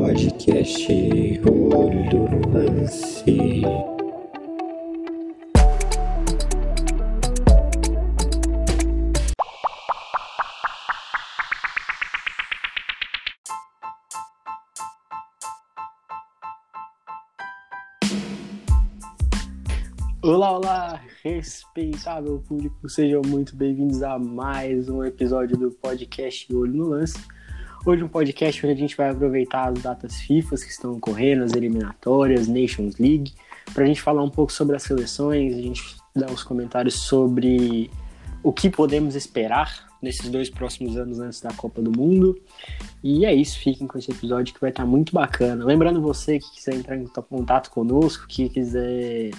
podcast Olho Lance. Olá, olá, respeitável público, sejam muito bem-vindos a mais um episódio do podcast Olho no Lance. Hoje um podcast onde a gente vai aproveitar as datas FIFA que estão ocorrendo, as eliminatórias, Nations League, para a gente falar um pouco sobre as seleções, a gente dar uns comentários sobre o que podemos esperar nesses dois próximos anos antes da Copa do Mundo. E é isso, fiquem com esse episódio que vai estar muito bacana. Lembrando você que quiser entrar em contato conosco, que quiser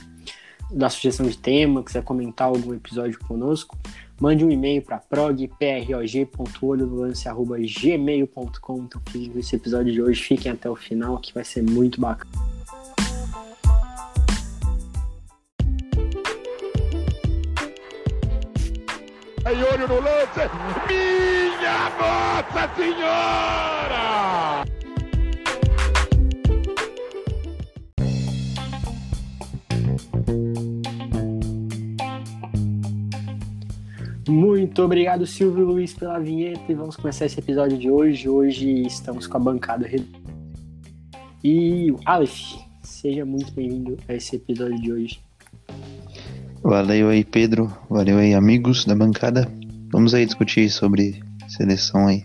dar sugestão de tema, quiser comentar algum episódio conosco, mande um e-mail para prog.prog.olho-no-lance.gmail.com Então esse episódio de hoje, fiquem até o final que vai ser muito bacana. Aí, olho no lance! Minha Nossa Senhora! Muito obrigado, Silvio Luiz, pela vinheta e vamos começar esse episódio de hoje. Hoje estamos com a bancada. E Aleph, seja muito bem-vindo a esse episódio de hoje. Valeu aí, Pedro. Valeu aí, amigos da bancada. Vamos aí discutir sobre seleção aí.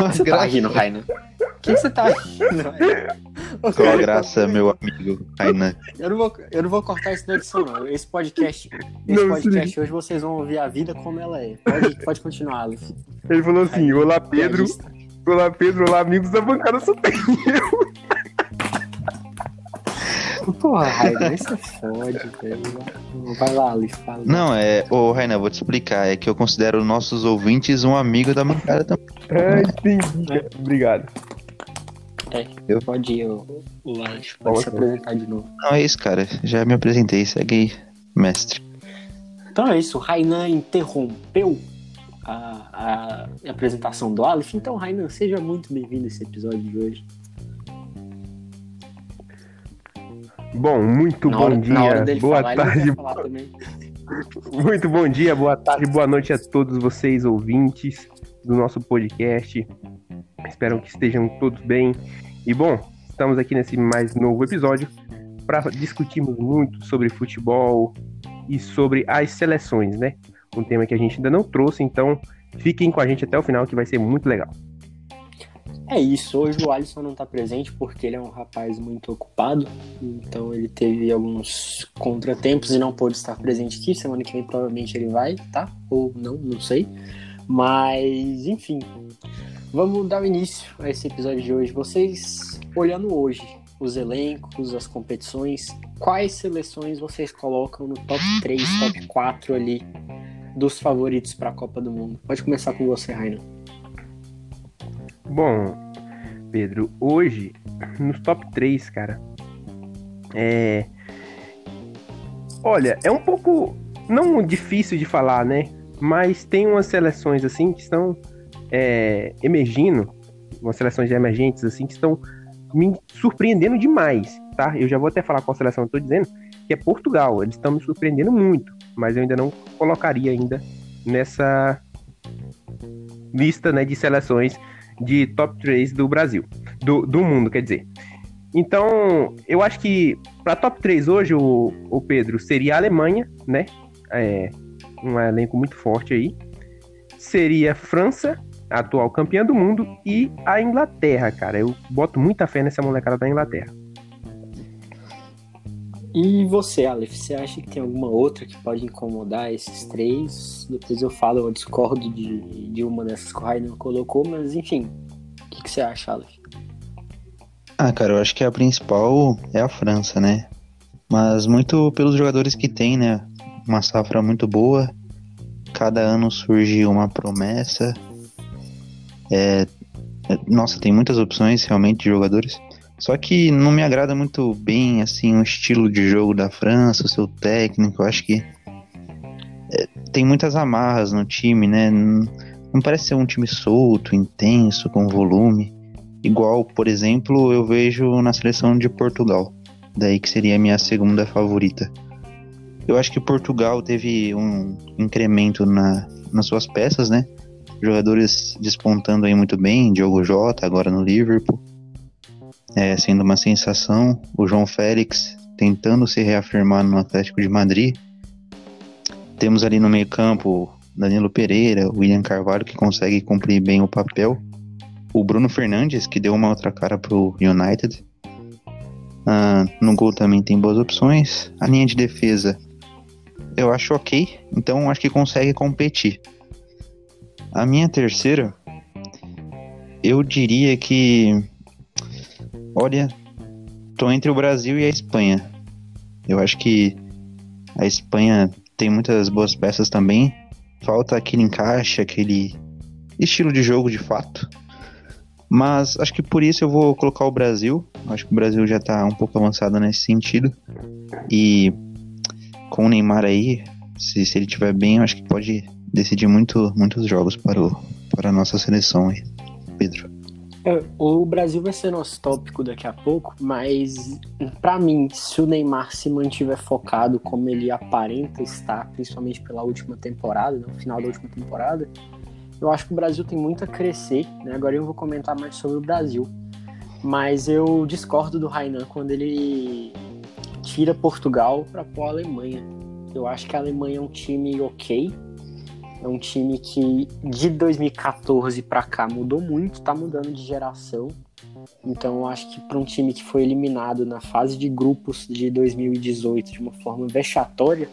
Você tá rindo, Raina? O que você tá rindo, Raina? Qual graça, meu amigo Rainan? Eu não, vou, eu não vou cortar isso na edição, não. Esse podcast, esse Não, podcast hoje vocês vão ouvir a vida como ela é. Pode, pode continuar, Aleph. Ele falou assim: Olá, Pedro. Piadista. Olá, Pedro. Olá, amigos da bancada. Só tem eu. Porra, Raina, aí você fode, velho. Vai lá, Aleph, fala. Não, é. Ô, Rainan, vou te explicar. É que eu considero nossos ouvintes um amigo da bancada também. Ah, entendi. Obrigado. Pode ir, o, o Aleph, pode se apresentar de novo. Não, é isso, cara. Já me apresentei. Segue aí, mestre. Então é isso, o Rainan interrompeu a, a apresentação do Aleph. Então, Rainan, seja muito bem-vindo a esse episódio de hoje. Bom, muito na bom hora, dia. na hora dele boa falar, ele tarde. quer falar também. Muito bom dia, boa tarde, boa noite a todos vocês, ouvintes do nosso podcast. Espero que estejam todos bem. E bom, estamos aqui nesse mais novo episódio para discutirmos muito sobre futebol e sobre as seleções, né? Um tema que a gente ainda não trouxe, então fiquem com a gente até o final que vai ser muito legal. É isso, hoje o Alisson não tá presente porque ele é um rapaz muito ocupado, então ele teve alguns contratempos e não pôde estar presente aqui. Semana que vem provavelmente ele vai, tá? Ou não, não sei. Mas, enfim, vamos dar início a esse episódio de hoje. Vocês, olhando hoje os elencos, as competições, quais seleções vocês colocam no top 3, top 4 ali dos favoritos para a Copa do Mundo? Pode começar com você, Rainer. Bom, Pedro, hoje, nos top 3, cara, é. Olha, é um pouco. Não difícil de falar, né? Mas tem umas seleções, assim, que estão é, emergindo, umas seleções emergentes, assim, que estão me surpreendendo demais, tá? Eu já vou até falar qual seleção eu tô dizendo, que é Portugal. Eles estão me surpreendendo muito, mas eu ainda não colocaria ainda nessa lista, né, de seleções de top 3 do Brasil, do, do mundo, quer dizer. Então, eu acho que para top 3 hoje, o, o Pedro, seria a Alemanha, né? É, um elenco muito forte aí. Seria França, atual campeã do mundo, e a Inglaterra, cara. Eu boto muita fé nessa molecada da Inglaterra. E você, Aleph, você acha que tem alguma outra que pode incomodar esses três? Depois eu falo, eu discordo de, de uma dessas que o Rainan colocou, mas enfim, o que, que você acha, Aleph? Ah, cara, eu acho que a principal é a França, né? Mas muito pelos jogadores que tem, né? Uma safra muito boa. Cada ano surge uma promessa. É, é- nossa, tem muitas opções realmente de jogadores. Só que não me agrada muito bem assim o estilo de jogo da França, o seu técnico. Eu acho que é, tem muitas amarras no time, né? Não parece ser um time solto, intenso, com volume. Igual, por exemplo, eu vejo na seleção de Portugal. Daí que seria a minha segunda favorita. Eu acho que Portugal teve um incremento na, nas suas peças, né? Jogadores despontando aí muito bem, Diogo Jota agora no Liverpool, é, sendo uma sensação. O João Félix tentando se reafirmar no Atlético de Madrid. Temos ali no meio campo Danilo Pereira, William Carvalho que consegue cumprir bem o papel. O Bruno Fernandes que deu uma outra cara pro United. Ah, no gol também tem boas opções. A linha de defesa eu acho ok, então acho que consegue competir. A minha terceira, eu diria que. Olha, tô entre o Brasil e a Espanha. Eu acho que a Espanha tem muitas boas peças também. Falta aquele encaixe, aquele estilo de jogo de fato. Mas acho que por isso eu vou colocar o Brasil. Acho que o Brasil já tá um pouco avançado nesse sentido. E com o Neymar aí, se, se ele estiver bem, acho que pode decidir muito, muitos jogos para, o, para a nossa seleção. Pedro. É, o Brasil vai ser nosso tópico daqui a pouco, mas para mim, se o Neymar se mantiver focado como ele aparenta estar, principalmente pela última temporada, no final da última temporada, eu acho que o Brasil tem muito a crescer. Né? Agora eu vou comentar mais sobre o Brasil. Mas eu discordo do Rainan quando ele tira Portugal para pôr a Alemanha. Eu acho que a Alemanha é um time ok. É um time que de 2014 para cá mudou muito, tá mudando de geração. Então eu acho que para um time que foi eliminado na fase de grupos de 2018 de uma forma vexatória,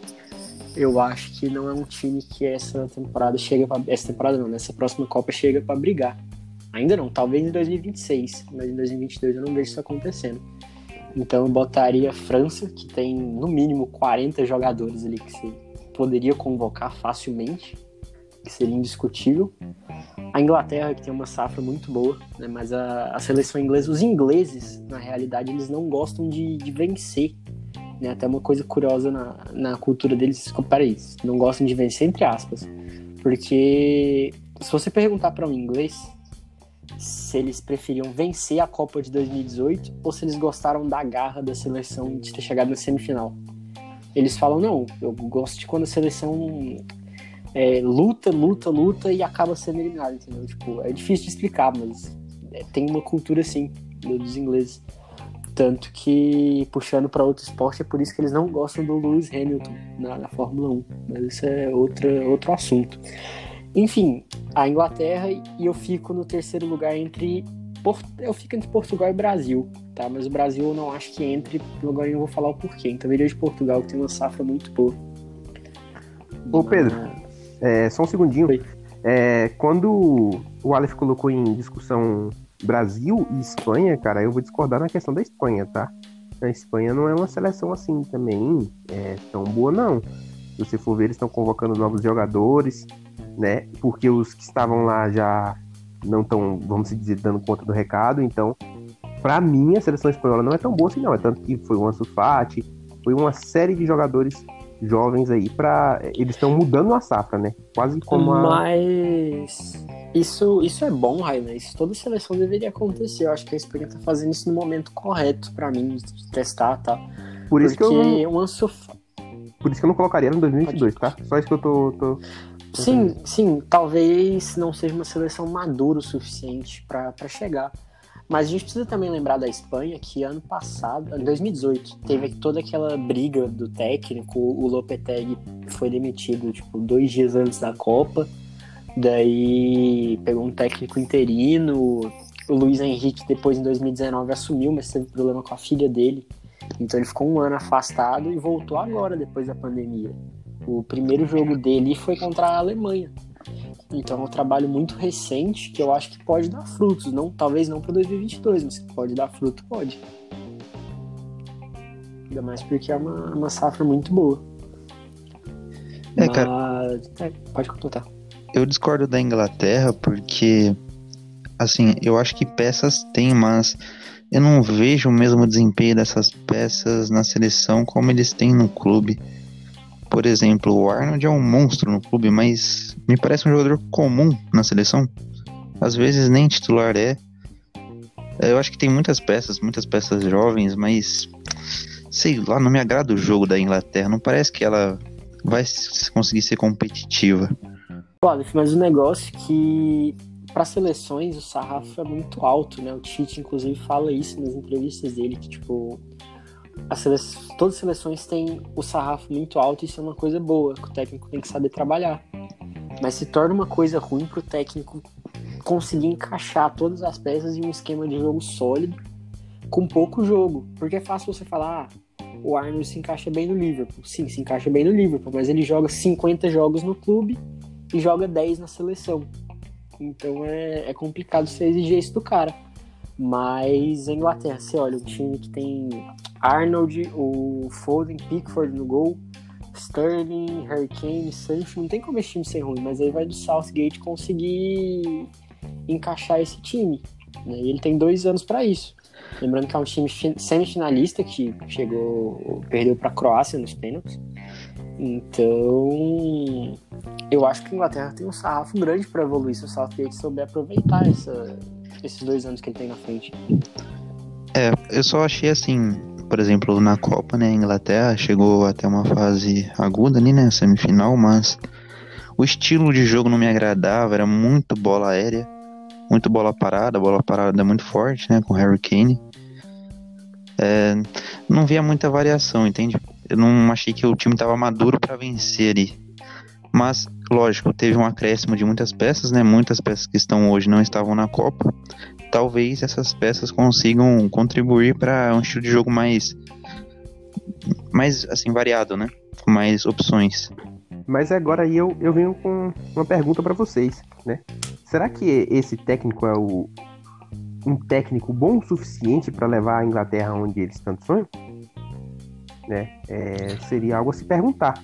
eu acho que não é um time que essa temporada chega pra, essa temporada não, nessa próxima Copa chega para brigar. Ainda não, talvez em 2026, mas em 2022 eu não vejo isso acontecendo. Então eu botaria França, que tem no mínimo 40 jogadores ali que você poderia convocar facilmente, que seria indiscutível. A Inglaterra, que tem uma safra muito boa, né? mas a, a seleção inglesa, os ingleses, na realidade, eles não gostam de, de vencer. Né? Até uma coisa curiosa na, na cultura deles, peraí, não gostam de vencer, entre aspas. Porque se você perguntar para um inglês, se eles preferiam vencer a Copa de 2018 ou se eles gostaram da garra da seleção de ter chegado na semifinal. Eles falam, não, eu gosto de quando a seleção é, luta, luta, luta e acaba sendo eliminada, entendeu? Tipo, é difícil de explicar, mas é, tem uma cultura assim dos ingleses. Tanto que, puxando para outro esporte, é por isso que eles não gostam do Lewis Hamilton na, na Fórmula 1. Mas isso é outra, outro assunto. Enfim, a Inglaterra e eu fico no terceiro lugar entre. Eu fico entre Portugal e Brasil, tá? Mas o Brasil eu não acho que entre, agora eu vou falar o porquê. Então eu iria de Portugal, que tem uma safra muito boa. Ô Pedro, é, só um segundinho. É, quando o Aleph colocou em discussão Brasil e Espanha, cara, eu vou discordar na questão da Espanha, tá? A Espanha não é uma seleção assim também é, tão boa, não. Se você for ver, eles estão convocando novos jogadores, né? Porque os que estavam lá já não estão, vamos dizer, dando conta do recado. Então, para mim, a seleção espanhola não é tão boa assim, não. É tanto que foi o Ansu Fati, foi uma série de jogadores jovens aí para eles estão mudando a safra, né? Quase como a Mas isso isso é bom, Rainer. Isso toda seleção deveria acontecer. Eu acho que a Espanha tá fazendo isso no momento correto para mim de testar, tá? Por isso Porque que eu não, Ansu por isso que eu não colocaria ela em 2022, tá? Só isso que eu tô, tô... Sim, sim, talvez não seja uma seleção madura o suficiente para chegar. Mas a gente precisa também lembrar da Espanha que ano passado, em 2018, teve toda aquela briga do técnico, o Lopetegui foi demitido tipo dois dias antes da Copa, daí pegou um técnico interino, o Luiz Henrique depois em 2019 assumiu, mas teve problema com a filha dele, então ele ficou um ano afastado e voltou agora depois da pandemia. O primeiro jogo dele foi contra a Alemanha. Então é um trabalho muito recente que eu acho que pode dar frutos, não, talvez não para 2022, mas pode dar fruto, pode. Ainda mais porque é uma, uma safra muito boa. É, mas, cara. é, pode completar. Eu discordo da Inglaterra porque, assim, eu acho que peças tem, mas eu não vejo o mesmo desempenho dessas peças na seleção como eles têm no clube. Por exemplo, o Arnold é um monstro no clube, mas me parece um jogador comum na seleção. Às vezes nem titular é. Eu acho que tem muitas peças, muitas peças jovens, mas sei lá, não me agrada o jogo da Inglaterra. Não parece que ela vai conseguir ser competitiva. Olha, mas o negócio é que para seleções o sarrafo é muito alto, né? O Tite, inclusive, fala isso nas entrevistas dele, que, tipo, as sele... todas as seleções têm o sarrafo muito alto e isso é uma coisa boa, que o técnico tem que saber trabalhar. Mas se torna uma coisa ruim pro técnico conseguir encaixar todas as peças em um esquema de jogo sólido com pouco jogo. Porque é fácil você falar, ah, o Arnold se encaixa bem no Liverpool. Sim, se encaixa bem no Liverpool, mas ele joga 50 jogos no clube e joga 10 na seleção. Então é, é complicado você exigir isso do cara. Mas a Inglaterra, você olha, o time que tem Arnold, o Foden, Pickford no gol, Sterling, Harry Kane, Sancho, não tem como esse time ser ruim, mas aí vai do Southgate conseguir encaixar esse time. Né? E ele tem dois anos para isso. Lembrando que é um time fi- semifinalista que chegou, perdeu para a Croácia nos pênaltis. Então, eu acho que a Inglaterra tem um sarrafo grande para evoluir se o Southgate souber aproveitar essa- esses dois anos que ele tem na frente. É, eu só achei assim, por exemplo, na Copa, né, a Inglaterra chegou até uma fase aguda ali, né, semifinal, mas o estilo de jogo não me agradava, era muito bola aérea, muito bola parada, bola parada muito forte, né, com Harry Kane. É, não via muita variação, entende? Eu não achei que o time estava maduro para vencer ali. Mas, lógico, teve um acréscimo de muitas peças, né? Muitas peças que estão hoje não estavam na Copa talvez essas peças consigam contribuir para um estilo de jogo mais mais assim variado, né? Com mais opções. Mas agora aí eu, eu venho com uma pergunta pra vocês, né? Será que esse técnico é o um técnico bom o suficiente pra levar a Inglaterra onde eles tanto sonham? Né? É, seria algo a se perguntar.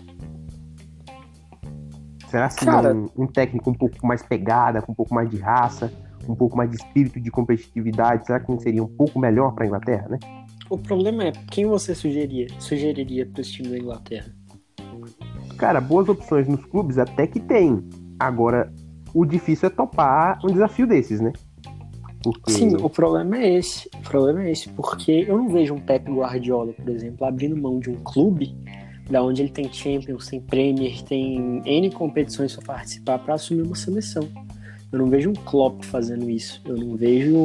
Será que Cara- não um técnico um pouco mais pegada, com um pouco mais de raça, um pouco mais de espírito de competitividade, será que não seria um pouco melhor pra Inglaterra, né? O problema é quem você sugeriria, sugeriria para esse time da Inglaterra? Cara, boas opções nos clubes até que tem. Agora, o difícil é topar um desafio desses, né? Porque Sim, o problema é esse. O problema é esse, porque eu não vejo um Pep Guardiola, por exemplo, abrindo mão de um clube da onde ele tem Champions, tem Premier, tem N competições para participar para assumir uma seleção. Eu não vejo um Klopp fazendo isso. Eu não vejo,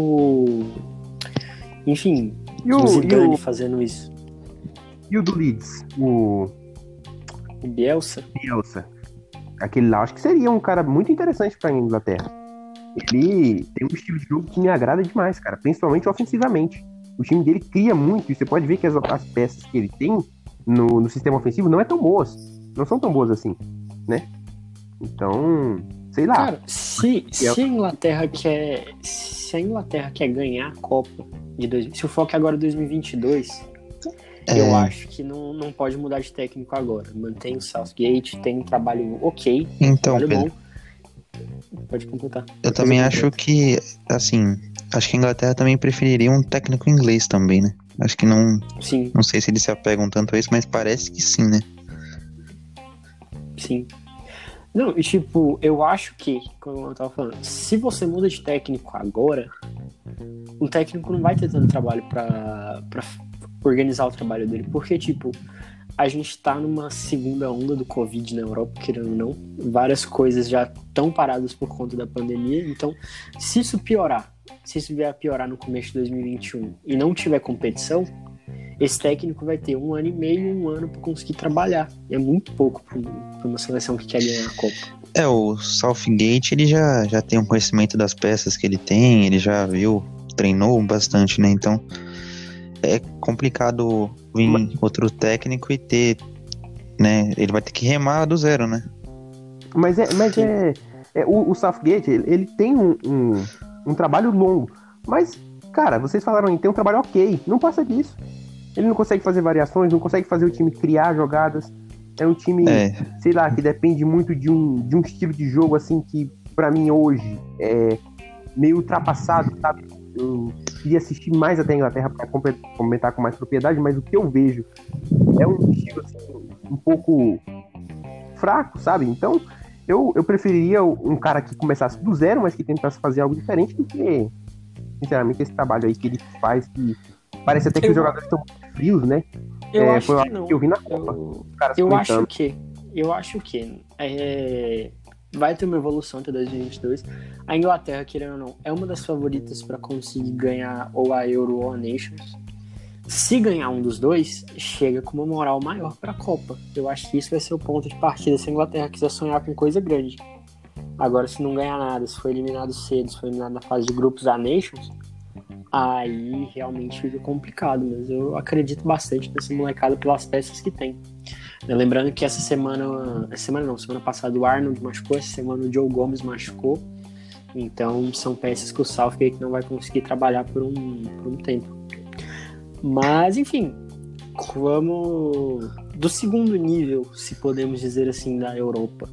enfim, e o e Zidane o, fazendo isso. e o do Leeds, o O Bielsa, Bielsa, aquele lá, acho que seria um cara muito interessante pra Inglaterra. Ele tem um estilo de jogo que me agrada demais, cara, principalmente ofensivamente. O time dele cria muito, e você pode ver que as, as peças que ele tem no, no sistema ofensivo não é tão boas. Não são tão boas assim, né? Então, sei lá. Cara, se, se a Inglaterra quer. Se a Inglaterra quer ganhar a Copa de dois, se o foco é agora 2022, É, eu acho que não, não pode mudar de técnico agora. Mantém o Southgate, tem um trabalho ok, então, trabalho Pedro, bom. Pode completar. eu também acho que assim, acho que a Inglaterra também preferiria um técnico inglês também, né? Acho que não, Sim, não sei se eles se apegam tanto a isso, mas parece que sim, né? sim. Não, e tipo, eu acho que, como eu tava falando, se você muda de técnico agora, o técnico não vai ter tanto trabalho pra, pra organizar o trabalho dele. Porque, tipo, a gente tá numa segunda onda do Covid na Europa, querendo ou não. Várias coisas já estão paradas por conta da pandemia. Então, se isso piorar, se isso vier a piorar no começo de 2021 e não tiver competição, esse técnico vai ter um ano e meio, um ano para conseguir trabalhar. É muito pouco para uma seleção que quer ganhar a Copa. É, o Southgate, ele já, já tem um conhecimento das peças que ele tem, ele já viu, treinou bastante, né? Então, é complicado vir outro técnico e ter, né? Ele vai ter que remar do zero, né? Mas é, mas é, é o, o Southgate, ele, ele tem um, um, um trabalho longo. Mas, cara, vocês falaram em ter um trabalho ok. Não passa disso. Ele não consegue fazer variações, não consegue fazer o time criar jogadas. É um time, É, sei lá, que depende muito de um, de um estilo de jogo, assim, que pra mim hoje é meio ultrapassado, sabe? Eu queria assistir mais até a Inglaterra pra compe- comentar com mais propriedade, mas o que eu vejo é um estilo, assim, um pouco fraco, sabe? Então, eu, eu preferiria um cara que começasse do zero, mas que tentasse fazer algo diferente do que, sinceramente, esse trabalho aí que ele faz, que parece até que Eu- os jogadores estão frios, né? Eu É, acho foi que não. que eu vi na Copa. Eu, eu acho que. Eu acho que. é, vai ter uma evolução até 2022. A Inglaterra, querendo ou não, é uma das favoritas para conseguir ganhar ou a Euro ou a Nations. Se ganhar um dos dois, chega com uma moral maior para a Copa. Eu acho que isso vai ser o ponto de partida se a Inglaterra quiser sonhar com coisa grande. Agora, se não ganhar nada, se for eliminado cedo, se for eliminado na fase de grupos da Nations, aí realmente fica complicado. Mas eu acredito bastante nessa molecada pelas peças que tem. Lembrando que essa semana. Semana não, semana passada o Arnold machucou, essa semana o Joe Gomes machucou. Então são peças que o Southgate não vai conseguir trabalhar por um, por um tempo. Mas, enfim, vamos. Do segundo nível, se podemos dizer assim, da Europa.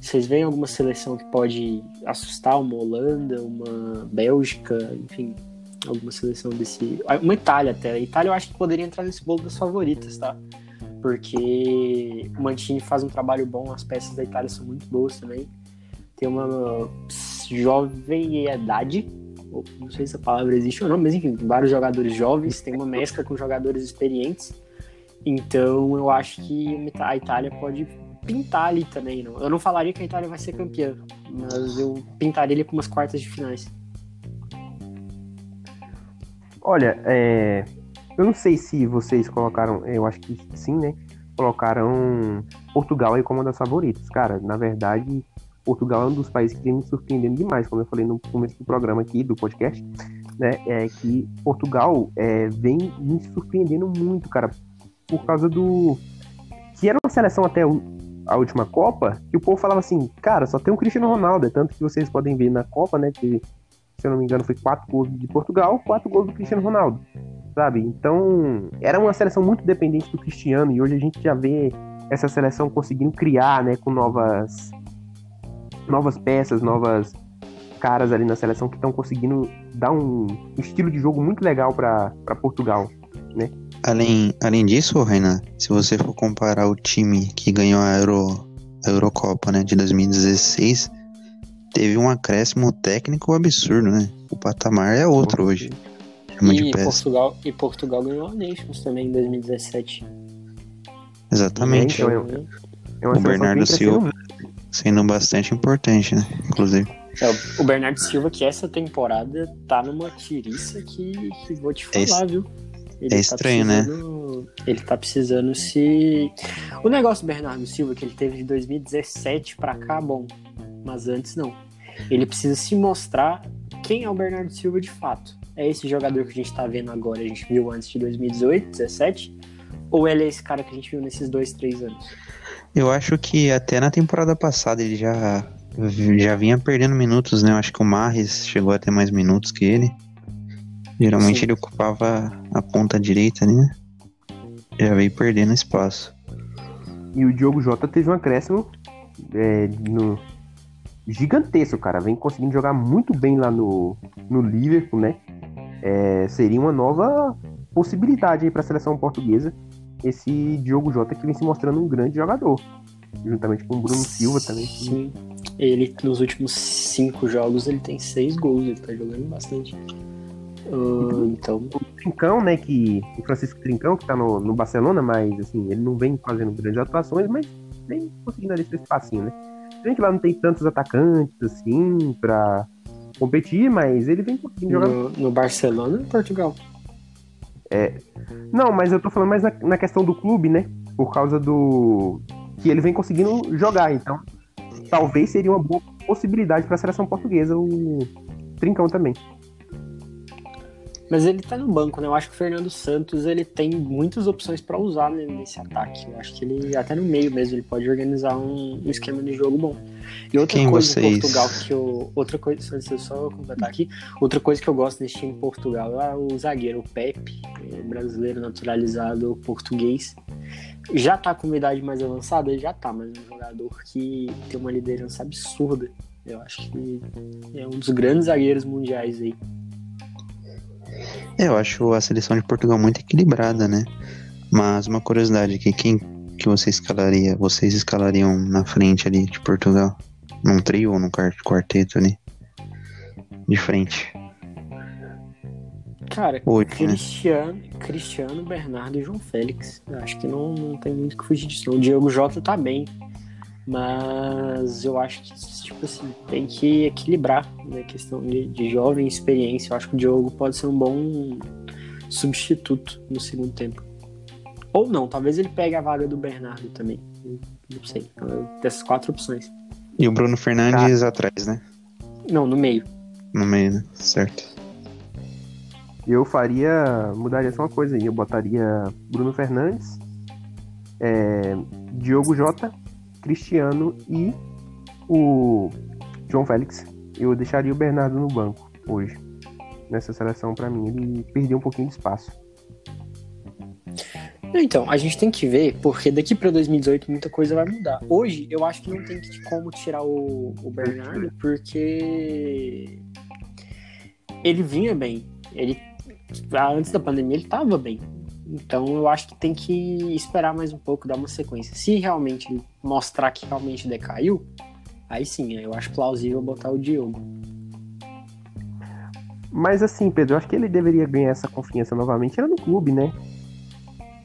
Vocês veem alguma seleção que pode assustar? Uma Holanda, uma Bélgica, enfim, alguma seleção desse. Uma Itália até. A Itália eu acho que poderia entrar nesse bolo das favoritas, tá? Porque o Mantini faz um trabalho bom, as peças da Itália são muito boas também. Tem uma jovem idade, não sei se a palavra existe ou não, mas enfim, vários jogadores jovens, tem uma mescla com jogadores experientes. Então eu acho que a Itália pode pintar ali também. Não? Eu não falaria que a Itália vai ser campeã, mas eu pintaria ele com umas quartas de finais. Olha, é, eu não sei se vocês colocaram, eu acho que sim, né? Colocaram Portugal aí como uma das favoritas. Cara, na verdade, Portugal é um dos países que vem me surpreendendo demais, como eu falei no começo do programa aqui, do podcast, né? É que Portugal é, vem me surpreendendo muito, cara, por causa do. Que era uma seleção até a última Copa, que o povo falava assim, cara, só tem o Cristiano Ronaldo, é tanto que vocês podem ver na Copa, né? Que, se eu não me engano, foi quatro gols de Portugal, quatro gols do Cristiano Ronaldo sabe? Então, era uma seleção muito dependente do Cristiano e hoje a gente já vê essa seleção conseguindo criar, né, com novas novas peças, novas caras ali na seleção que estão conseguindo dar um estilo de jogo muito legal para Portugal. Além, além disso, Renan, se você for comparar o time que ganhou a, Euro, a Eurocopa né, de 2016, teve um acréscimo técnico absurdo, né? O patamar é outro hoje. Chama E. Portugal, e Portugal ganhou a Nations também em 2017. Exatamente. Então, Então, É uma O Bernardo crescendo Silva. Sendo bastante importante, né? Inclusive. É, o- Bernardo Silva, que essa temporada tá numa tiriça que, que vou te É falar, viu? Ele é estranho, né? precisando- Ele tá precisando se. O negócio do Bernardo Silva, que ele teve de 2017 pra cá, bom. Mas antes não. Ele precisa se mostrar quem é o Bernardo Silva de fato. É esse jogador que a gente tá vendo agora, a gente viu antes de 2018, 2017? Ou ele é esse cara que a gente viu nesses dois, três anos? Eu acho que até na temporada passada ele já, já vinha perdendo minutos, né? Eu acho que o Marres chegou a ter mais minutos que ele. Geralmente Sim. ele ocupava a ponta direita, né? Já veio perdendo espaço. E o Diogo Jota teve um acréscimo é, no... gigantesco, cara. Vem conseguindo jogar muito bem lá no, no Liverpool, né? É, seria uma nova possibilidade aí para a seleção portuguesa. Esse Diogo Jota que vem se mostrando um grande jogador. Juntamente com o Bruno Silva também. que- Sim. Ele, nos últimos cinco jogos, ele tem seis gols. Ele tá jogando bastante. Ah, então, Trincão, né? Que, o Francisco Trincão, que tá no, no Barcelona, mas assim, ele não vem fazendo grandes atuações, mas vem conseguindo ali seu espacinho, né? A gente lá não tem tantos atacantes assim pra competir, mas ele vem conseguindo jogar. no, no Barcelona e Portugal. Não, mas eu tô falando mais na, na questão do clube, né? Por causa do. que ele vem conseguindo jogar, então talvez seria uma boa possibilidade pra seleção portuguesa o Trincão também. Mas ele tá no banco, né? Eu acho que o Fernando Santos ele tem muitas opções pra usar né, nesse ataque. Eu acho que ele, até no meio mesmo, ele pode organizar um, um esquema de jogo bom. E outra Quem coisa vocês- em Portugal que eu. Outra coisa, deixa eu só completar aqui. Outra coisa que eu gosto desse time em Portugal é o zagueiro, o Pepe, é brasileiro naturalizado português. Já tá com uma idade mais avançada? Ele já tá, mas é um jogador que tem uma liderança absurda. Eu acho que é um dos grandes zagueiros mundiais aí. É, eu acho a seleção de Portugal muito equilibrada, né? Mas uma curiosidade aqui, quem que você escalaria, vocês escalariam na frente ali de Portugal? Num trio ou num quart- quarteto ali? De frente. Cara, Hoje, né? Cristiano, Cristiano, Bernardo e João Félix. Eu acho que não, não tem muito o que fugir disso. O Diego Jota tá bem. Mas eu acho que, tipo assim, tem que equilibrar né, a questão de, de jovem experiência. Eu acho que o Diogo pode ser um bom substituto no segundo tempo. Ou não, talvez ele pegue a vaga do Bernardo também. Não sei. Dessas quatro opções. E o Bruno Fernandes atrás, né? Não, no meio. No meio, né? Certo. Eu faria. Mudaria só uma coisa aí. Eu botaria Bruno Fernandes, é, Diogo Jota, Cristiano e o João Félix. Eu deixaria o Bernardo no banco hoje. Nessa seleção, pra mim, ele perdeu um pouquinho de espaço. Então, a gente tem que ver, porque daqui pra 2018 muita coisa vai mudar. Hoje, eu acho que não tem como tirar o, o Bernardo, porque ele vinha bem. Ele, antes da pandemia, ele tava bem. Então, eu acho que tem que esperar mais um pouco, dar uma sequência. Se realmente mostrar que realmente decaiu, aí sim, eu acho plausível botar o Diogo. Mas assim, Pedro, eu acho que ele deveria ganhar essa confiança novamente. Era no clube, né?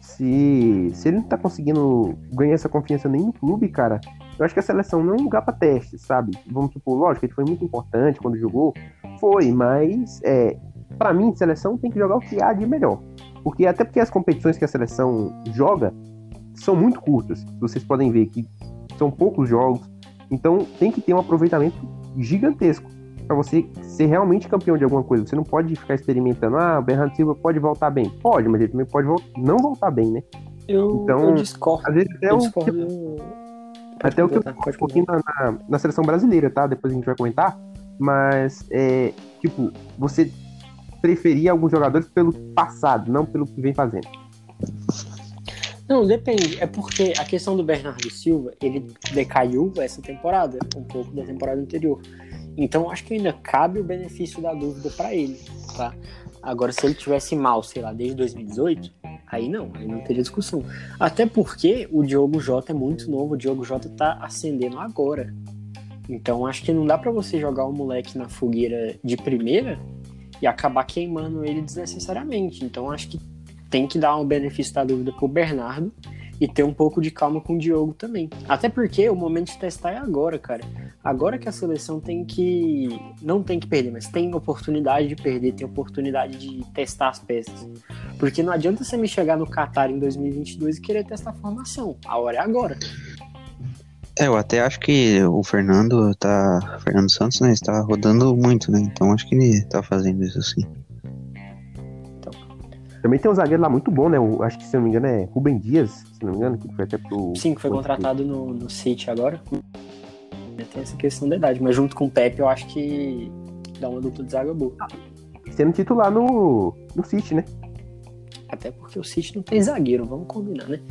Se, se ele não tá conseguindo ganhar essa confiança nem no clube, cara, eu acho que a seleção não é um lugar pra teste, sabe? Vamos supor, lógico, ele foi muito importante quando jogou. Foi, mas é, para mim, seleção tem que jogar o que há de melhor. Porque até porque as competições que a seleção joga são muito curtas. Vocês podem ver que são poucos jogos. Então tem que ter um aproveitamento gigantesco para você ser realmente campeão de alguma coisa. Você não pode ficar experimentando, ah, o Bernardo Silva pode voltar bem. Pode, mas ele também pode vol- não voltar bem, né? Eu, Então, eu discordo. Às vezes até Eu o, discordo. até o que eu um pouquinho na, na- na seleção brasileira, tá? Depois a gente vai comentar. Mas, é, tipo, você preferia alguns jogadores pelo passado, não pelo que vem fazendo. Não, depende. É porque a questão do Bernardo Silva, ele decaiu essa temporada, um pouco da temporada anterior. Então acho que ainda cabe o benefício da dúvida pra ele, tá? Agora, se ele tivesse mal, sei lá, desde 2018, aí não, aí não teria discussão. Até porque o Diogo Jota é muito novo, o Diogo Jota tá ascendendo agora. Então acho que não dá pra você jogar o moleque na fogueira de primeira e acabar queimando ele desnecessariamente. Então acho que tem que dar um benefício da dúvida pro Bernardo e ter um pouco de calma com o Diogo também. Até porque o momento de testar é agora, cara. Agora que a seleção tem que. Não tem que perder, mas tem oportunidade de perder, tem oportunidade de testar as peças. Porque não adianta você me chegar no Qatar em 2022 e querer testar a formação. A hora é agora. É, eu até acho que o Fernando tá. Fernando Santos, né? Está rodando muito, né? Então acho que ele tá fazendo isso sim. Também tem um zagueiro lá muito bom, né? O- acho que, se não me engano, é Rubem Dias, se não me engano, que foi até pro. Sim, que foi contratado no, no City agora. Tem essa questão da idade, mas junto com o Pepe eu acho que dá uma dupla de zaga boa. Sendo titular no, no City, né? Até porque o City não tem zagueiro, vamos combinar, né?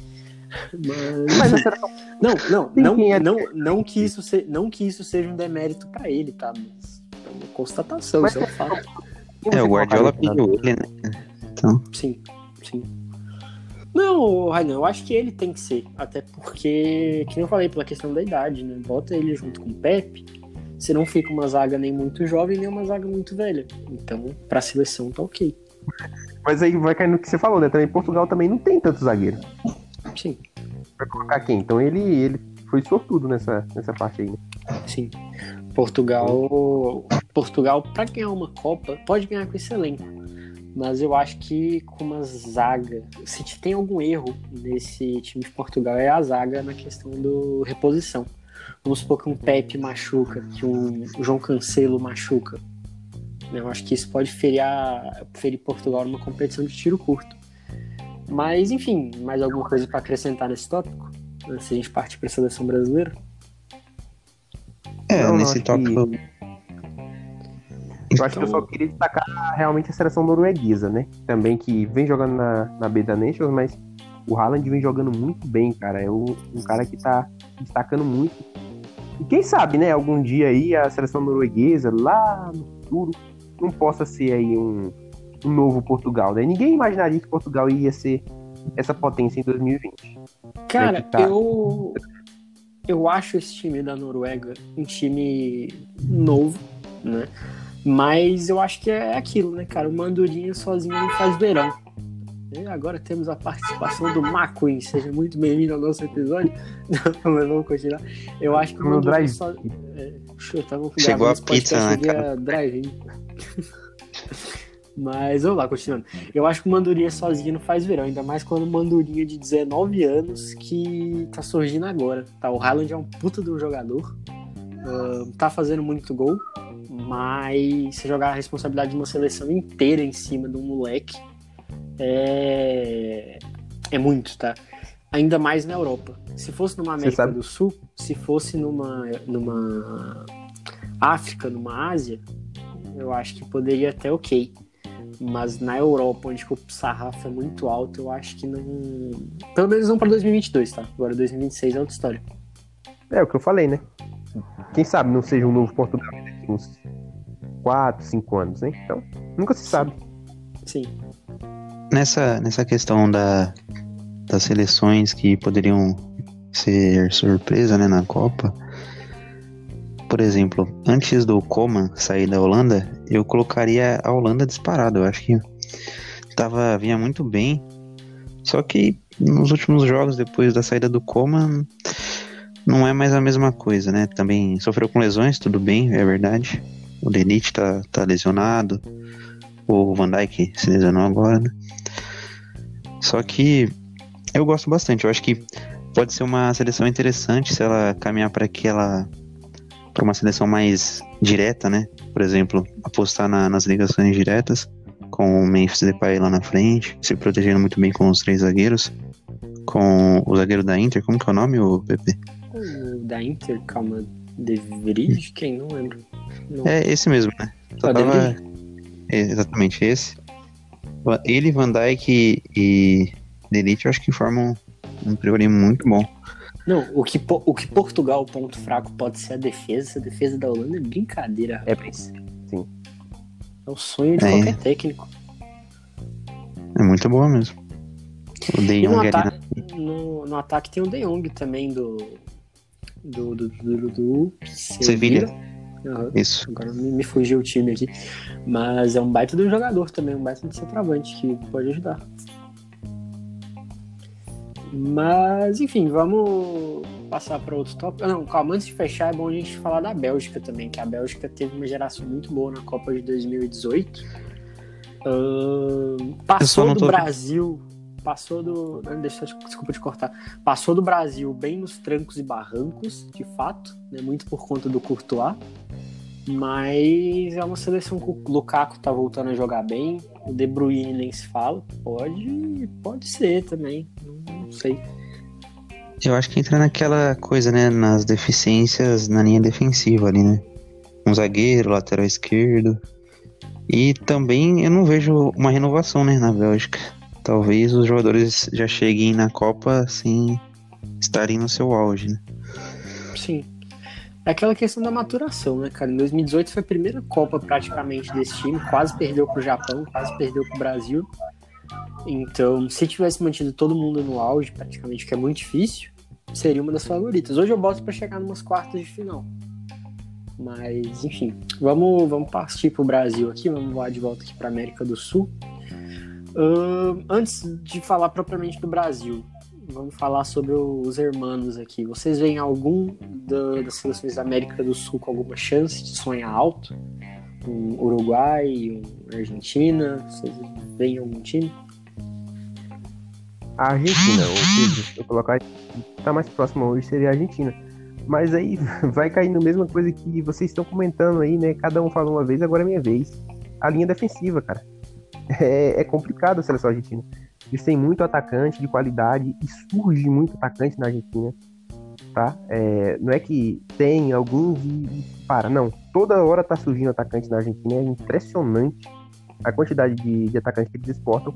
Mas. Mas seleção Não, não, não, é- não, não, que isso se, não que isso seja um demérito pra ele, tá? Mas é uma constatação, Mas isso é um fato. quem É, o Guardiola pediu ele, né? Então, Sim, sim. Não, Rainan, eu acho que ele tem que ser. Até porque, que nem eu falei, pela questão da idade, né? Bota ele junto com o Pepe, você não fica uma zaga nem muito jovem, nem uma zaga muito velha. Então, pra seleção tá ok. Mas aí vai cair no que você falou, né? Também Portugal também não tem tanto zagueiro. Sim, Vai colocar quem? Então ele, ele foi sortudo nessa, nessa parte aí, né? sim. Portugal, Portugal para ganhar uma Copa, pode ganhar com esse elenco. Mas eu acho que com uma zaga, se tem algum erro nesse time de Portugal é a zaga na questão do reposição. Vamos supor que um Pepe machuca, que um João Cancelo machuca. Eu acho que isso pode ferir, a, ferir Portugal numa competição de tiro curto. Mas, enfim, mais alguma coisa para acrescentar nesse tópico? Antes de a gente partir para a seleção brasileira? é, Não, nesse tópico. Eu acho que eu só queria destacar realmente a seleção norueguesa, né? Também que vem jogando na, na B da Nations, mas o Haaland vem jogando muito bem, cara. É um, um cara que tá destacando muito. E quem sabe, né? Algum dia aí a seleção norueguesa, lá no futuro, não possa ser aí um, um novo Portugal, né? Ninguém imaginaria que Portugal ia ser essa potência em 2020. Cara, É tá. eu. Eu acho esse time da Noruega um time novo, né? Mas eu acho que é aquilo, né, cara? O Mandurinha sozinho não faz verão. E agora temos a participação do McQueen. Seja muito bem-vindo ao nosso episódio. Mas vamos continuar. Eu acho que o Mandurinha drive. só. É, chuta, vamos Chegou gravando a pizza, né, cara? drive-in. Mas vamos lá, continuando. Eu acho que o Mandurinha sozinho não faz verão, ainda mais quando o Mandurinha de 19 anos que tá surgindo agora. Tá? O Haaland é um puta de um jogador, ah, tá fazendo muito gol, mas se jogar a responsabilidade de uma seleção inteira em cima de um moleque é, é muito, tá? Ainda mais na Europa. Se fosse numa Você América do Sul, se fosse numa, numa África, numa Ásia, eu acho que poderia até ok. Mas na Europa, onde que o sarrafo é muito alto, eu acho que não. Pelo menos não para 2022, tá? Agora 2026 é outra história. É o que eu falei, né? Quem sabe não seja um novo Portugal daqui uns 4, 5 anos, né? Então, nunca se sabe. Sim. Nessa, nessa questão da, das seleções que poderiam ser surpresa né, na Copa, por exemplo, antes do Coman sair da Holanda, eu colocaria a Holanda disparada. Eu acho que tava, vinha muito bem. Só que nos últimos jogos, depois da saída do Coman, não é mais a mesma coisa, né? Também sofreu com lesões, tudo bem, é verdade. O Denit tá, tá lesionado. O Van Dijk se lesionou agora, né? Só que eu gosto bastante. Eu acho que pode ser uma seleção interessante se ela caminhar para aquela para uma seleção mais direta, né? Por exemplo, apostar na- nas ligações diretas com o Memphis Depay lá na frente, se protegendo muito bem com os três zagueiros, com o zagueiro da Inter, como que é o nome, o PP? O da Inter, calma, De Vrij, quem? Não lembro. Não. É esse mesmo, né? Só tava- Dele? É, exatamente esse. Ele, Van Dijk e Delite, eu acho que formam um trio muito bom. Não, o que, o que Portugal, ponto fraco, pode ser a defesa. Essa defesa da Holanda é brincadeira, É, rapaz. sim. É o sonho de É. qualquer técnico. É muito boa mesmo. O De E no Jong ali, ataque, né? no, no ataque tem o De Jong também do. Do. Do. Do. do, do Sevilha. Aham. Isso. Agora me, me fugiu o time aqui. Mas é um baita de um jogador também, um baita de centroavante que pode ajudar. Mas, enfim, vamos passar para outro tópico. Não, calma, antes de fechar, é bom a gente falar da Bélgica também, que a Bélgica teve uma geração muito boa na Copa de 2018. Ahn, Eu só passou do tô- Brasil. Passou do. Deixa, desculpa te cortar. Passou do Brasil bem nos trancos e barrancos, de fato, né, muito por conta do Courtois. Mas é uma seleção que o Lukaku tá voltando a jogar bem. O De Bruyne nem se fala. Pode, pode ser também. Não, não sei. Eu acho que entra naquela coisa, né? Nas deficiências na linha defensiva ali, né? Um zagueiro, lateral esquerdo. E também eu não vejo uma renovação, né? Na Bélgica. Talvez os jogadores já cheguem na Copa sem estarem no seu auge, né? Sim. É aquela questão da maturação, né, cara? Em 2018 foi a primeira Copa praticamente desse time. Quase perdeu pro Japão, quase perdeu pro Brasil. Então, se tivesse mantido todo mundo no auge, praticamente, que é muito difícil, seria uma das favoritas. Hoje eu boto pra chegar numas quartas de final. Mas, enfim, vamos, vamos partir pro Brasil aqui, vamos voar de volta aqui pra América do Sul. Ahn, antes de falar propriamente do Brasil, vamos falar sobre os hermanos aqui. Vocês veem algum da- das seleções da América do Sul com alguma chance de sonhar alto? Um Uruguai, um Argentina? Vocês veem algum time? A Argentina, o que eu colocar tá mais próximo hoje seria a Argentina. Mas aí vai cair na mesma coisa que vocês estão comentando aí, né? Cada um fala uma vez, agora é minha vez. A linha defensiva, cara. É, é complicado a seleção argentina. Eles têm muito atacante de qualidade e surge muito atacante na Argentina. Tá? É, não é que tem alguns e para, não. Toda hora tá surgindo atacante na Argentina. É impressionante a quantidade de, de atacantes que eles exportam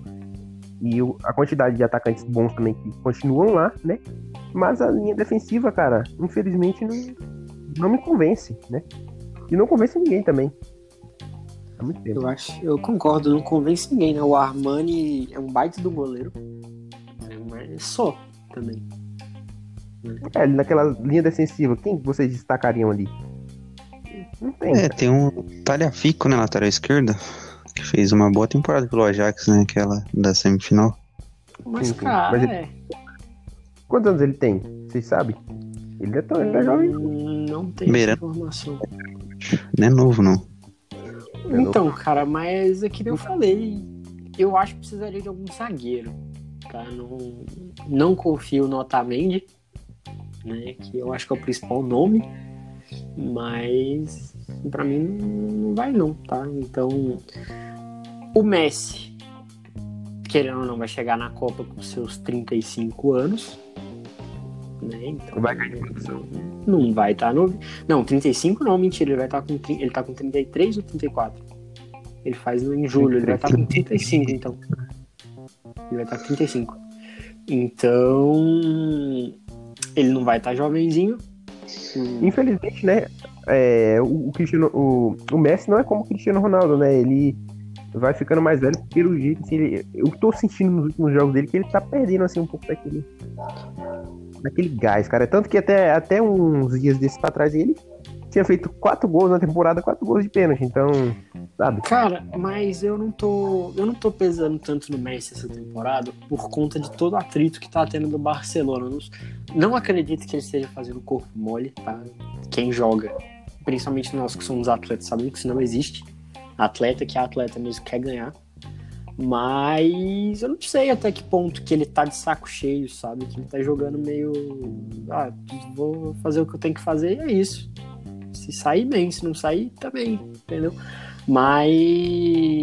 e o- a quantidade de atacantes bons também que continuam lá, né? Mas a linha defensiva, cara, infelizmente não, não me convence, né? E não convence ninguém também. Há muito tempo. Eu acho, eu concordo, não convence ninguém, né? O Armani é um baita do goleiro. só também. É, naquela linha defensiva, quem que vocês destacariam ali? Não tem. É, tem um Talhafico na lateral esquerda, que fez uma boa temporada pelo Ajax, né? Aquela da semifinal. Mas, Sim, sim. cara, Mas ele- é, Quantos anos ele tem? Vocês sabem? Ele é, tão, ele é jovem. não tem essa Beira. informação. Não é novo, não. Então, cara, mas é que nem eu falei, eu acho que precisaria de algum zagueiro, tá? Não, não confio no Otamendi, né? Que eu acho que é o principal nome, mas pra mim não vai não, tá? Então, o Messi, querendo ou não, vai chegar na Copa com seus 35 anos, né? Então, Vai cair de produção. não vai estar no. Não, 35 não, mentira. Ele vai estar com. tri- Ele tá com 33 ou 34? Ele faz em julho, ele vai estar com 35, então. Ele vai estar com 35. Então. Ele não vai estar jovenzinho. Hum, Infelizmente, né? É, o, o Cristiano, o, o Messi não é como o Cristiano Ronaldo, né? Ele vai ficando mais velho pelo jeito, assim, ele- eu tô sentindo nos últimos jogos dele que ele tá perdendo, assim, um pouco daquele daquele gás, cara. Tanto que até, até uns dias desses pra trás ele tinha feito quatro gols na temporada, quatro gols de pênalti, então, sabe? Cara, mas eu não tô. Eu não tô pesando tanto no Messi essa temporada por conta de todo o atrito que tá tendo do Barcelona. Não, não acredito que ele esteja fazendo corpo mole, tá? Quem joga, principalmente nós que somos atletas, sabemos que isso não existe. Atleta que é atleta mesmo quer ganhar. Mas eu não sei até que ponto que ele tá de saco cheio, sabe? Que ele tá jogando meio. Ah, vou fazer o que eu tenho que fazer e é isso. Se sair bem, se não sair, também, entendeu? Mas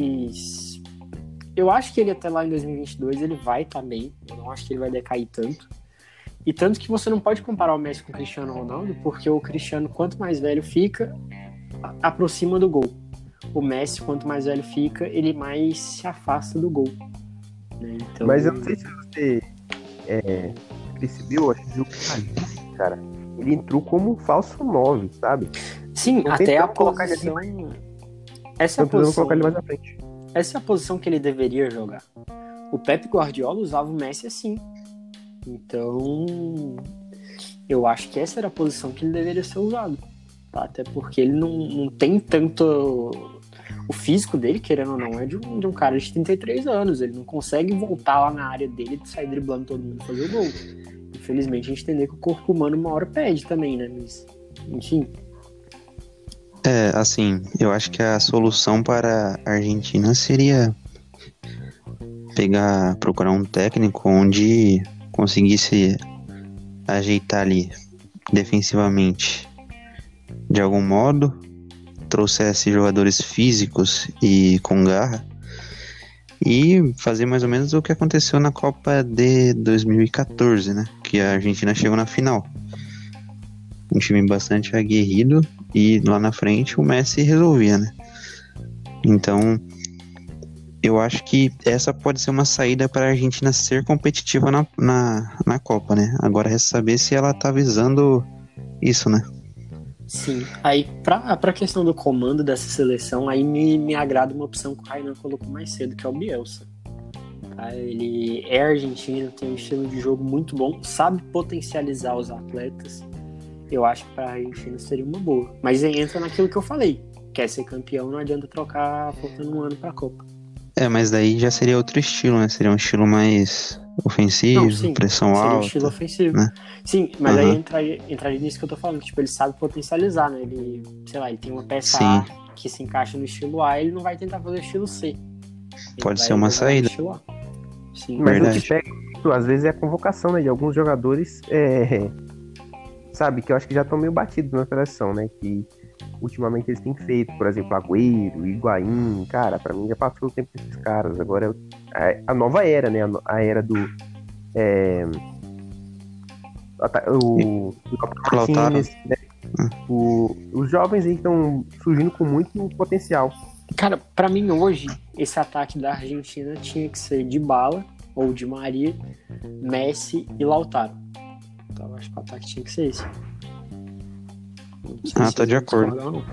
eu acho que ele até lá em 2022 ele vai estar bem. Eu não acho que ele vai decair tanto. E tanto que você não pode comparar o Messi com o Cristiano Ronaldo, porque o Cristiano, quanto mais velho fica, aproxima do gol. O Messi, quanto mais velho fica, ele mais se afasta do gol. né? Então, Mas eu não sei se você é, percebeu, acho que ali, cara, ele entrou como um falso 9, sabe? Sim, Não até a posição. Essa é a posição. colocar ele mais à frente. Essa é a posição que ele deveria jogar. O Pep Guardiola usava o Messi assim. Então, eu acho que essa era a posição que ele deveria ser usado. tá? Até porque ele não, não tem tanto. O físico dele, querendo ou não, é de um, de um cara de 33 anos. Ele não consegue voltar lá na área dele e sair driblando todo mundo e fazer o gol. Infelizmente, a gente entender que o corpo humano uma hora pede também, né? Mas, enfim. É, assim, eu acho que a solução para a Argentina seria pegar, procurar um técnico onde conseguisse ajeitar ali defensivamente de algum modo, trouxesse jogadores físicos e com garra e fazer mais ou menos o que aconteceu na Copa de 2014, né? Que a Argentina chegou na final. Um time bastante aguerrido e lá na frente o Messi resolvia, né? Então, eu acho que essa pode ser uma saída para a Argentina ser competitiva na, na, na Copa, né? Agora resta saber se ela tá visando isso, né? Sim. Aí, pra, pra questão do comando dessa seleção, aí me, me agrada uma opção que o Rainan colocou mais cedo, que é o Bielsa. Tá? Ele é argentino, tem um estilo de jogo muito bom, sabe potencializar os atletas. Eu acho que pra Argentina seria uma boa. Mas aí entra naquilo que eu falei. Quer ser campeão, não adianta trocar faltando um ano pra Copa. É, mas daí já seria outro estilo, né? Seria um estilo mais ofensivo, Não, sim, pressão Seria um alta. estilo ofensivo. né? Sim, mas aí Aham. entraria, entraria nisso que eu tô falando. Tipo, ele sabe potencializar, né? Ele, sei lá, ele tem uma peça Sim. A que se encaixa no estilo A, ele não vai tentar fazer o estilo C. Ele Pode ser uma saída. Sim, Mas Verdade. o que pega às vezes, é a convocação, né? De alguns jogadores, é, sabe, que eu acho que já estão meio batidos na seleção, né? Que ultimamente eles têm feito, por exemplo, Agüero, Higuaín, cara, pra mim já passou o tempo desses caras. Agora é a, nova era, né? A, era do. É, o, do Lautaro. Martinez, né? O- os jovens aí estão surgindo com muito potencial. Cara, pra mim hoje, esse ataque da Argentina tinha que ser de bala ou de Maria, Messi e Lautaro. Então eu acho que o ataque tinha que ser esse. Ah, tô de vocês acordo.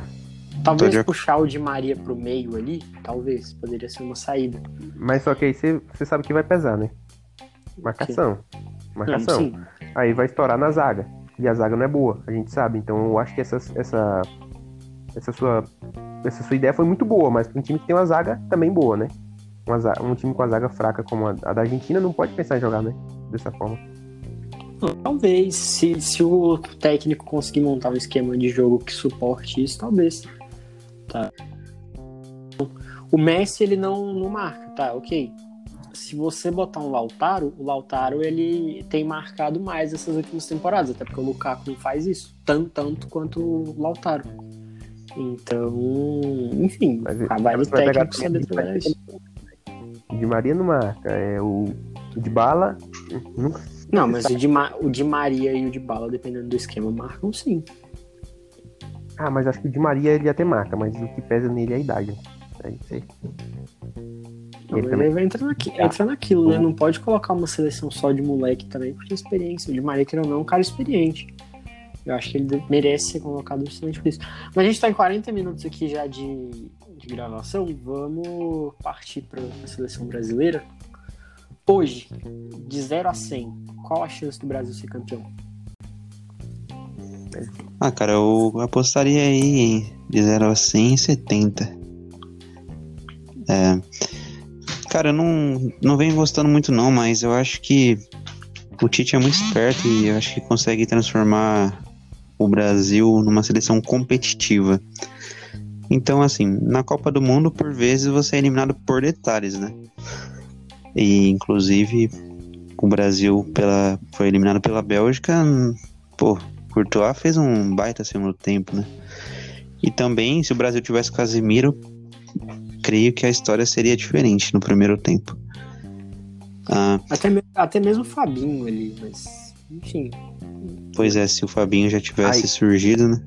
Talvez de ac- puxar o de Maria pro meio ali, talvez, poderia ser uma saída. Mas só que aí você sabe que vai pesar, né? Marcação. marcação. sim. Aí vai estourar na zaga. E a zaga não é boa, a gente sabe. Então eu acho que essa, essa, essa, sua, essa sua ideia foi muito boa, mas para um time que tem uma zaga também boa, né? Zaga- um time com a zaga fraca como a, a da Argentina não pode pensar em jogar, né? Dessa forma. Talvez, se, se o técnico conseguir montar um esquema de jogo que suporte isso, talvez. Tá. O Messi, ele não, não marca, tá, ok. Se você botar um Lautaro, o Lautaro, ele tem marcado mais essas últimas temporadas, até porque o Lukaku não faz isso, tanto, tanto quanto o Lautaro. Então, enfim, Mas vai do vai pegar técnico saber trabalhar isso. O Di Maria não marca, é o, o de bala. Nunca. Não, mas o de, Ma- o de Maria e o de Bala, dependendo do esquema, marcam sim. Ah, mas acho que o Di Maria ele até marca, mas o que pesa nele é a idade. né? É isso aí. Não, Ele aí vai entrar, naqui, entra naquilo, né? Não pode colocar uma seleção só de moleque também, porque experiência. O de Maria, que não é um cara experiente. Eu acho que ele de- merece ser colocado justamente por isso. Mas a gente tá em 40 minutos aqui já de, de gravação. Vamos partir para a seleção brasileira. Hoje, de 0 a 100, qual a chance do Brasil ser campeão? Ah, cara, eu apostaria aí de 0 a 100 70. É. Cara, eu não, não venho gostando muito não, mas eu acho que o Tite é muito esperto e eu acho que consegue transformar o Brasil numa seleção competitiva. Então, assim, na Copa do Mundo, por vezes, você é eliminado por detalhes, né? E, inclusive, o Brasil pela, foi eliminado pela Bélgica, pô, Courtois fez um baita segundo tempo, né? E também, se o Brasil tivesse Casemiro, creio que a história seria diferente no primeiro tempo. Ah, Até, me- até mesmo o Fabinho ali, mas. Enfim. pois é, se o Fabinho já tivesse Ai. surgido, né?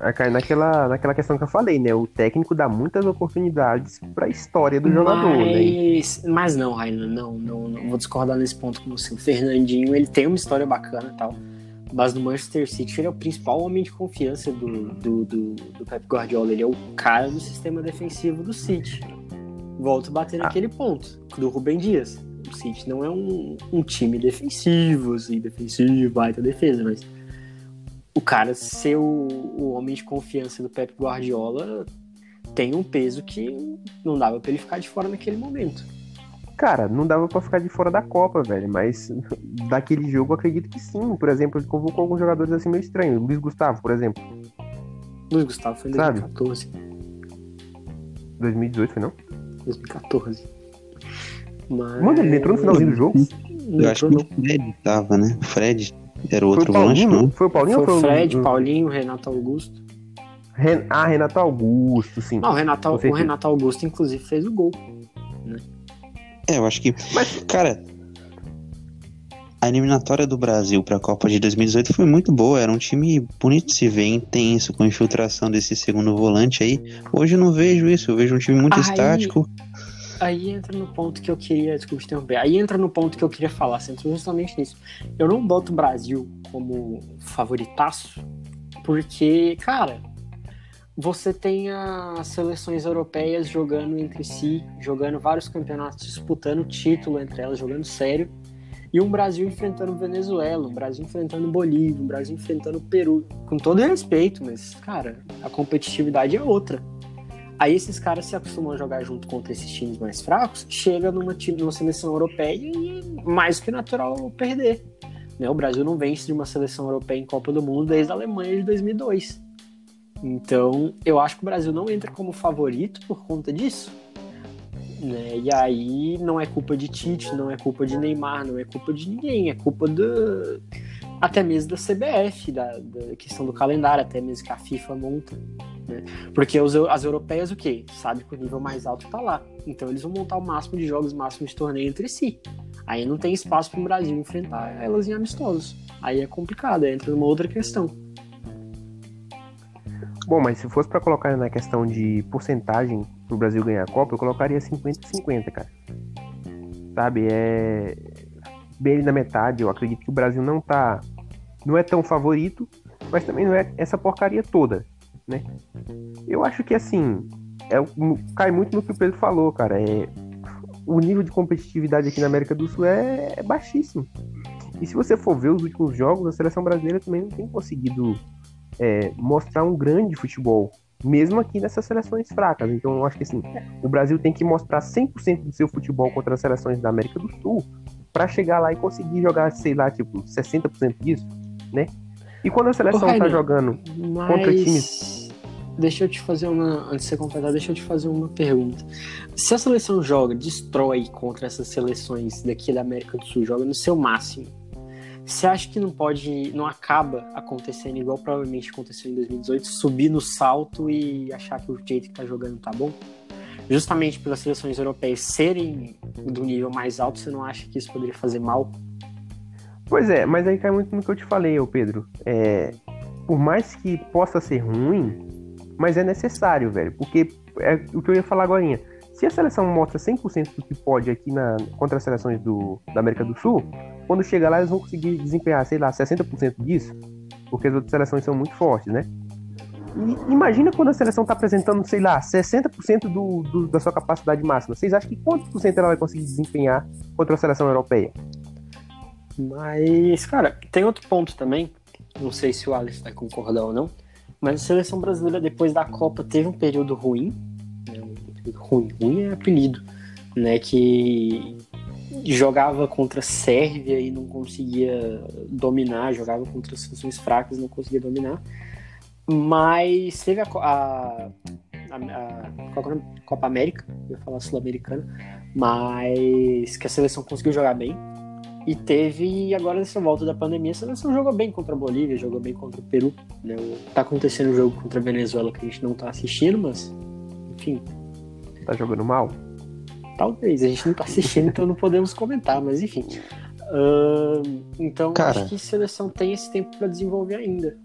Aí cai naquela, naquela questão que eu falei, né? O técnico dá muitas oportunidades pra história do jogador, né? mas, mas não, Raina, não, não, não. Vou discordar nesse ponto com você. O Fernandinho, ele tem uma história bacana e tal. Mas no Manchester City, ele é o principal homem de confiança do, do, do, do Pep Guardiola. Ele é o cara do sistema defensivo do City. Volto a bater Ah. naquele ponto, do Rubem Dias. O City não é um, um time defensivo, assim, defensivo, baita defesa, mas o cara ser o, o homem de confiança do Pep Guardiola tem um peso que não dava pra ele ficar de fora naquele momento. Cara, não dava pra ficar de fora da Copa, velho. Mas daquele jogo eu acredito que sim. Por exemplo, ele convocou alguns jogadores assim meio estranhos. Luiz Gustavo, por exemplo. Luiz Gustavo foi em Sabe? 2014. 2018, foi não? 2014. Mas... Mano, ele entrou no finalzinho do jogo. Eu acho entrou, que o Fred tava, né? O Fred era o Foi outro volante? Foi o Paulinho Foi ou o Fred, o... Paulinho, Renato Augusto. Ren... Ah, Renato Augusto, sim. Não, o Renato, o. Renato Augusto, inclusive, fez o gol. É, eu acho que. Mas Cara, a eliminatória do Brasil pra Copa de 2018 foi muito boa. Era um time bonito de se ver, intenso, com infiltração desse segundo volante aí. Hoje eu não vejo isso, eu vejo um time muito Aí- estático. Aí entra no ponto que eu queria. Desculpa te interromper. Aí entra no ponto que eu queria falar. Você justamente nisso. Eu não boto o Brasil como favoritaço, porque, cara, você tem as seleções europeias jogando entre si, jogando vários campeonatos, disputando título entre elas, jogando sério. E um Brasil enfrentando Venezuela, um Brasil enfrentando Bolívia, um Brasil enfrentando Peru. Com todo respeito, mas, cara, a competitividade é outra. Aí esses caras se acostumam a jogar junto contra esses times mais fracos, chega numa, time, numa seleção europeia e mais que natural perder. Né? O Brasil não vence de uma seleção europeia em Copa do Mundo desde a Alemanha de 2002. Então, eu acho que o Brasil não entra como favorito por conta disso. Né? E aí não é culpa de Tite, não é culpa de Neymar, não é culpa de ninguém, é culpa do, até mesmo da CBF, da, da questão do calendário, até mesmo que a FIFA monta. Né? Porque os, as europeias, o quê? Sabe que o nível mais alto tá lá. Então eles vão montar o máximo de jogos, o máximo de torneio entre si. Aí não tem espaço para o Brasil enfrentar elas em amistosos. Aí é complicado, entra numa outra questão. Bom, mas se fosse pra colocar na questão de porcentagem pro Brasil ganhar a Copa, eu colocaria 50-50, cara. Sabe, é. Bem na metade, eu acredito que o Brasil não tá. Não é tão favorito, mas também não é essa porcaria toda, né? Eu acho que assim. É, cai muito no que o Pedro falou, cara. É, o nível de competitividade aqui na América do Sul é, é baixíssimo. E se você for ver os últimos jogos, a seleção brasileira também não tem conseguido é, mostrar um grande futebol, mesmo aqui nessas seleções fracas. Então eu acho que assim, o Brasil tem que mostrar 100% do seu futebol contra as seleções da América do Sul para chegar lá e conseguir jogar, sei lá, tipo, 60% disso, né? E quando a seleção Ô, tá Rainer, jogando contra times. Deixa eu te fazer uma. Antes de você completar, deixa eu te fazer uma pergunta. Se a seleção joga, destrói contra essas seleções daqui da América do Sul, joga no seu máximo. Você acha que não pode. não acaba acontecendo igual provavelmente aconteceu em 2018, subir no salto e achar que o jeito que tá jogando tá bom? Justamente pelas seleções europeias serem do nível mais alto, você não acha que isso poderia fazer mal? Pois é, mas aí cai muito no que eu te falei, Pedro. É, por mais que possa ser ruim, mas é necessário, velho. Porque é o que eu ia falar agora. Se a seleção mostra 100% do que pode aqui na, contra as seleções do, da América do Sul, quando chegar lá eles vão conseguir desempenhar, sei lá, 60% disso, porque as outras seleções são muito fortes, né? E imagina quando a seleção tá apresentando, sei lá, 60% do, do, da sua capacidade máxima. Vocês acham que quantos por cento ela vai conseguir desempenhar contra a seleção europeia? Mas, cara, tem outro ponto também. Não sei se o Alex vai concordar ou não. Mas a seleção brasileira, depois da Copa, teve um período ruim. Né? Ruim, ruim é apelido. Né? Que jogava contra a Sérvia e não conseguia dominar, jogava contra seleções fracas e não conseguia dominar. Mas teve a, a, a, a Copa América, eu ia falar Sul-Americana, mas que a seleção conseguiu jogar bem. E teve, agora nessa volta da pandemia, a seleção jogou bem contra a Bolívia, jogou bem contra o Peru. Né? Tá acontecendo um jogo contra a Venezuela que a gente não tá assistindo, mas, enfim. Tá jogando mal? Talvez, a gente não tá assistindo, então não podemos comentar, mas enfim. Uh, então, Cara, acho que a seleção tem esse tempo para desenvolver ainda.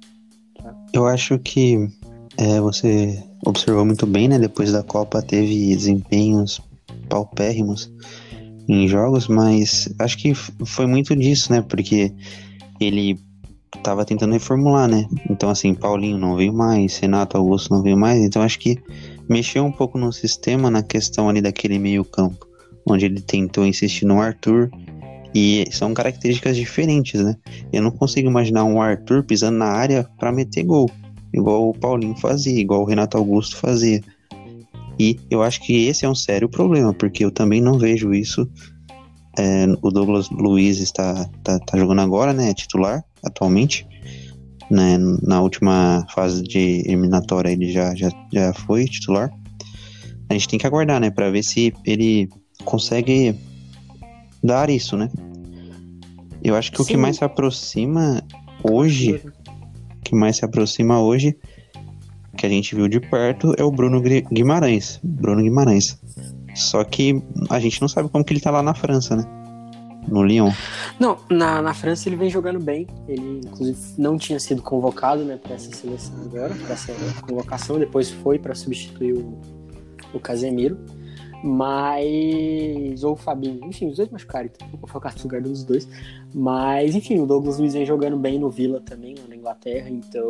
Eu acho que é, você observou muito bem, né? Depois da Copa teve desempenhos paupérrimos em jogos, mas acho que foi muito disso, né? Porque ele tava tentando reformular, né? Então, assim, Paulinho não veio mais, Renato Augusto não veio mais, então acho que mexeu um pouco no sistema na questão ali daquele meio-campo, onde ele tentou insistir no Arthur. E são características diferentes, né? Eu não consigo imaginar um Arthur pisando na área para meter gol, igual o Paulinho fazia, igual o Renato Augusto fazia. E eu acho que esse é um sério problema, porque eu também não vejo isso. É, o Douglas Luiz está tá, tá jogando agora, né? É titular atualmente. Né, na última fase de eliminatória ele já, já, já foi titular. A gente tem que aguardar, né? Para ver se ele consegue dar isso, né? Eu acho que o que Sim. mais se aproxima hoje, o que mais se aproxima hoje, que a gente viu de perto, é o Bruno Guimarães. Bruno Guimarães. Só que a gente não sabe como que ele tá lá na França, né? No Lyon. Não, na, na França ele vem jogando bem. Ele, inclusive, não tinha sido convocado né, para essa seleção agora, para essa convocação. Depois foi para substituir o, o Casemiro. Mas. Ou o Fabinho. Enfim, os dois machucaram, então vou colocar no lugar dos dois. Mas, enfim, o Douglas Luiz vem jogando bem no Villa também, lá na Inglaterra. Então,